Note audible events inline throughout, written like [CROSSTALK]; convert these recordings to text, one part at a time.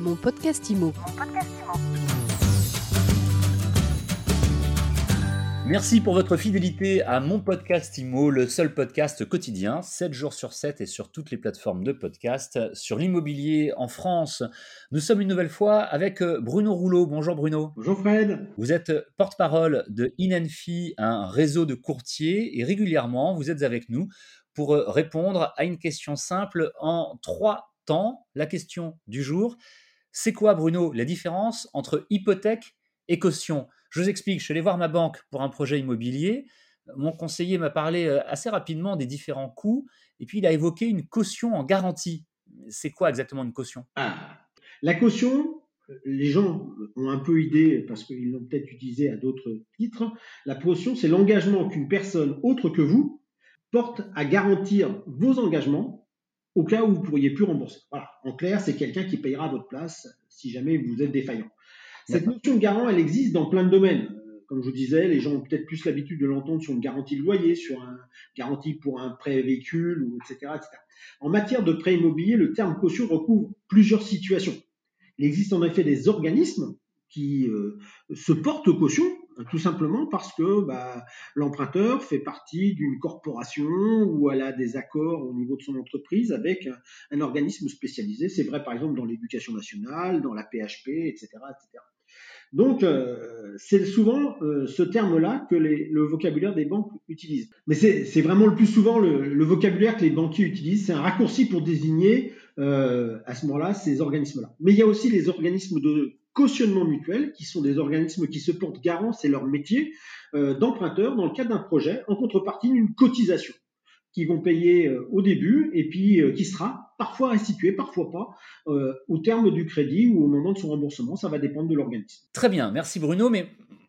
Mon podcast IMO. Merci pour votre fidélité à mon podcast IMO, le seul podcast quotidien, 7 jours sur 7 et sur toutes les plateformes de podcast sur l'immobilier en France. Nous sommes une nouvelle fois avec euh, Bruno Rouleau. Bonjour Bruno. Bonjour Fred. Vous êtes porte-parole de Inenfi, un réseau de courtiers, et régulièrement vous êtes avec nous pour euh, répondre à une question simple en trois temps. La question du jour, c'est quoi Bruno la différence entre hypothèque et caution? Je vous explique, je suis allé voir ma banque pour un projet immobilier. Mon conseiller m'a parlé euh, assez rapidement des différents coûts et puis il a évoqué une caution en garantie. C'est quoi exactement une caution? Ah, La caution, les gens ont un peu idée parce qu'ils l'ont peut-être utilisé à d'autres titres. La caution, c'est l'engagement qu'une personne autre que vous porte à garantir vos engagements au cas où vous ne pourriez plus rembourser. Voilà. En clair, c'est quelqu'un qui payera votre place si jamais vous êtes défaillant. Cette notion de garant, elle existe dans plein de domaines. Euh, comme je vous disais, les gens ont peut-être plus l'habitude de l'entendre sur une garantie de loyer, sur une garantie pour un prêt véhicule, etc., etc. En matière de prêt immobilier, le terme caution recouvre plusieurs situations. Il existe en effet des organismes qui euh, se portent caution, tout simplement parce que bah, l'emprunteur fait partie d'une corporation ou elle a des accords au niveau de son entreprise avec un, organisme spécialisé. C'est vrai par exemple dans l'éducation nationale, dans la PHP, etc. etc. Donc, euh, c'est souvent euh, ce terme-là que le vocabulaire des banques utilise. Mais c'est vraiment le plus souvent le, vocabulaire que les banquiers utilisent. C'est un raccourci pour désigner euh, à ce moment-là ces organismes-là. Mais il y a aussi les organismes de cautionnement mutuel, qui sont des organismes qui se portent garant, c'est leur métier, d'emprunteurs dans le cadre d'un projet en contrepartie d'une cotisation qui vont payer euh, au début et puis euh, qui sera parfois restitué, parfois pas, euh, au terme du crédit ou au moment de son remboursement. Ça va dépendre de l'organisme. Très bien, merci Bruno.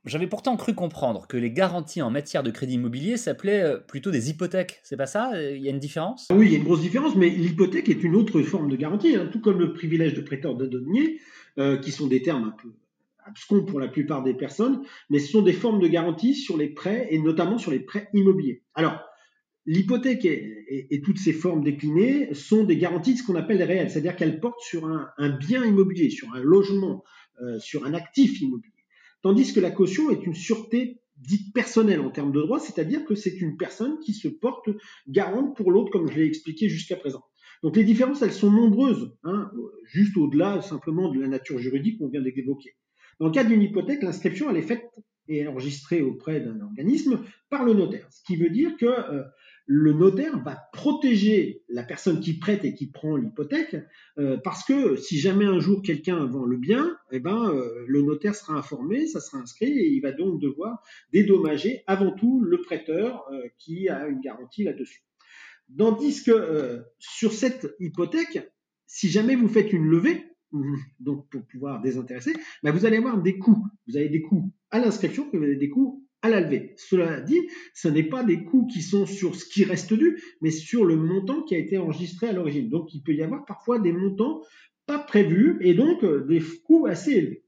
J'avais pourtant cru comprendre que les garanties en matière de crédit immobilier s'appelaient plutôt des hypothèques. C'est pas ça Il y a une différence? Oui, il y a une grosse différence, mais l'hypothèque est une autre forme de garantie, hein, tout comme le privilège de prêteur de donnier, qui sont des termes un peu abscons pour la plupart des personnes, mais ce sont des formes de garantie sur les prêts et notamment sur les prêts immobiliers. Alors, L'hypothèque et, toutes ces formes déclinées sont des garanties de ce qu'on appelle les réels, c'est-à-dire qu'elles portent sur un, bien immobilier, sur un logement, euh, sur un actif immobilier. Tandis que la caution est une sûreté dite personnelle en termes de droit, c'est-à-dire que c'est une personne qui se porte garante pour l'autre, comme je l'ai expliqué jusqu'à présent. Donc les différences, elles sont nombreuses, hein, juste au-delà simplement de la nature juridique qu'on vient d'évoquer. Dans le cas d'une hypothèque, l'inscription, elle est faite et enregistrée auprès d'un organisme par le notaire, ce qui veut dire que euh, le notaire va protéger la personne qui prête et qui prend l'hypothèque, euh, parce que si jamais un jour quelqu'un vend le bien, eh ben, euh, le notaire sera informé, ça sera inscrit, et il va donc devoir dédommager avant tout le prêteur euh, qui a une garantie là-dessus. Tandis que sur cette hypothèque, si jamais vous faites une levée, [LAUGHS] donc pour pouvoir désintéresser, ben vous allez avoir des coûts. Vous avez des coûts à l'inscription, vous avez des coûts à la levée. Cela dit, ce n'est pas des coûts qui sont sur ce qui reste dû, mais sur le montant qui a été enregistré à l'origine. Donc il peut y avoir parfois des montants pas prévus et donc euh, des coûts assez élevés.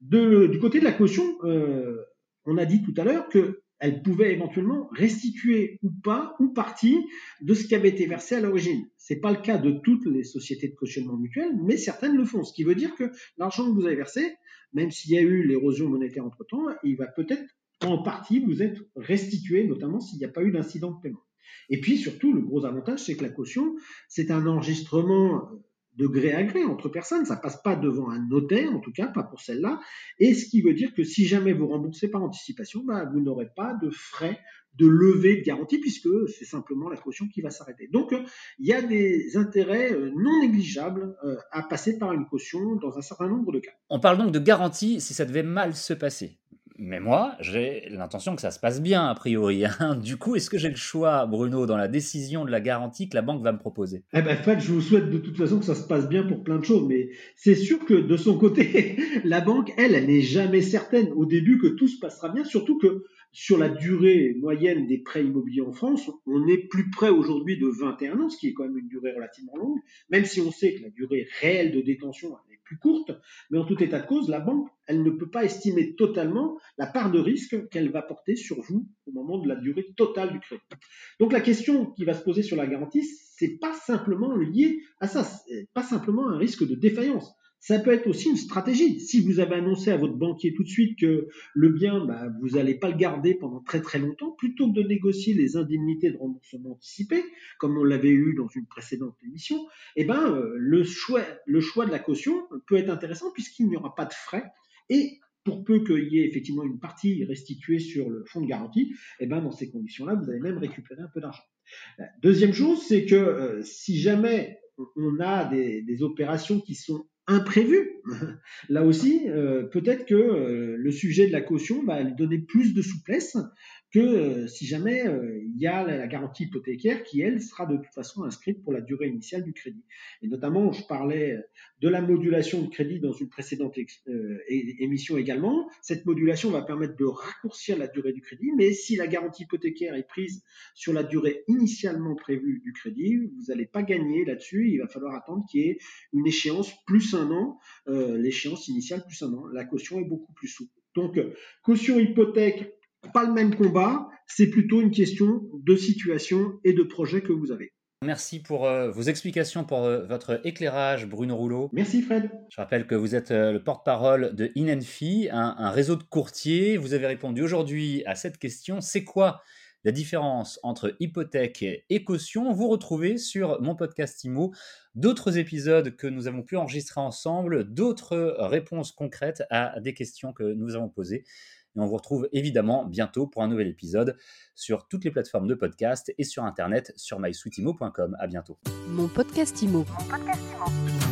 du côté de la caution, euh, on a dit tout à l'heure qu'elle pouvait éventuellement restituer ou pas ou partie de ce qui avait été versé à l'origine. Ce n'est pas le cas de toutes les sociétés de cautionnement mutuel, mais certaines le font. Ce qui veut dire que l'argent que vous avez versé, même s'il y a eu l'érosion monétaire entre-temps, il va peut-être en partie vous êtes restitué, notamment s'il n'y a pas eu d'incident de paiement. Et puis surtout, le gros avantage, c'est que la caution, c'est un enregistrement de gré à gré entre personnes, ça passe pas devant un notaire, en tout cas pas pour celle-là, et ce qui veut dire que si jamais vous remboursez par anticipation, bah, vous n'aurez pas de frais de levée de garantie puisque c'est simplement la caution qui va s'arrêter. Donc il y a des intérêts euh, non négligeables euh, à passer par une caution dans un certain nombre de cas. On parle donc de garantie si ça devait mal se passer. Mais moi, j'ai l'intention que ça se passe bien, a priori. Hein. [LAUGHS] Du coup, est-ce que j'ai le choix, Bruno, dans la décision de la garantie que la banque va me proposer? Eh ben, fait, je vous souhaite de toute façon que ça se passe bien pour plein de choses, mais c'est sûr que de son côté, [LAUGHS] la banque, elle, elle n'est jamais certaine au début que tout se passera bien, surtout que sur la durée moyenne des prêts immobiliers en France, on est plus près aujourd'hui de 21 ans, ce qui est quand même une durée relativement longue, même si on sait que la durée réelle de détention courte, mais en tout état de cause, la banque, elle ne peut pas estimer totalement la part de risque qu'elle va porter sur vous au moment de la durée totale du crédit. Donc la question qui va se poser sur la garantie, c'est pas simplement lié à ça, pas simplement un risque de défaillance, Ça peut être aussi une stratégie. Si vous avez annoncé à votre banquier tout de suite que le bien, bah, vous n'allez pas le garder pendant très très longtemps, plutôt que de négocier les indemnités de remboursement anticipé, comme on l'avait eu dans une précédente émission, eh ben, euh, le, choix, le choix de la caution peut être intéressant puisqu'il n'y aura pas de frais et pour peu qu'il y ait effectivement une partie restituée sur le fonds de garantie, eh ben, dans ces conditions-là, vous allez même récupérer un peu d'argent. Deuxième chose, c'est que euh, si jamais on a des, opérations qui sont imprévu. [LAUGHS] Là aussi, euh, peut-être que euh, le sujet de la caution va lui donner plus de souplesse que euh, si jamais il y a la, garantie hypothécaire qui, elle, sera de toute façon inscrite pour la durée initiale du crédit. Et notamment, je parlais de la modulation de crédit dans une précédente émission également. Cette modulation va permettre de raccourcir la durée du crédit, mais si la garantie hypothécaire est prise sur la durée initialement prévue du crédit, vous n'allez pas gagner là-dessus. Il va falloir attendre qu'il y ait une échéance plus un an, euh, l'échéance initiale plus un an. La caution est beaucoup plus souple. Donc, caution hypothèque, pas le même combat, c'est plutôt une question de situation et de projet que vous avez. Merci pour euh, vos explications, pour euh, votre éclairage, Bruno Rouleau. Merci Fred. Je rappelle que vous êtes le porte-parole de Inenfi, un, un, réseau de courtiers. Vous avez répondu aujourd'hui à cette question. C'est quoi la différence entre hypothèque et caution, vous retrouvez sur mon podcast IMO d'autres épisodes que nous avons pu enregistrer ensemble, d'autres réponses concrètes à des questions que nous avons posées. Et on vous retrouve évidemment bientôt pour un nouvel épisode sur toutes les plateformes de podcast et sur internet sur mysweetimo.com. À bientôt. Mon podcast Mon podcast IMO.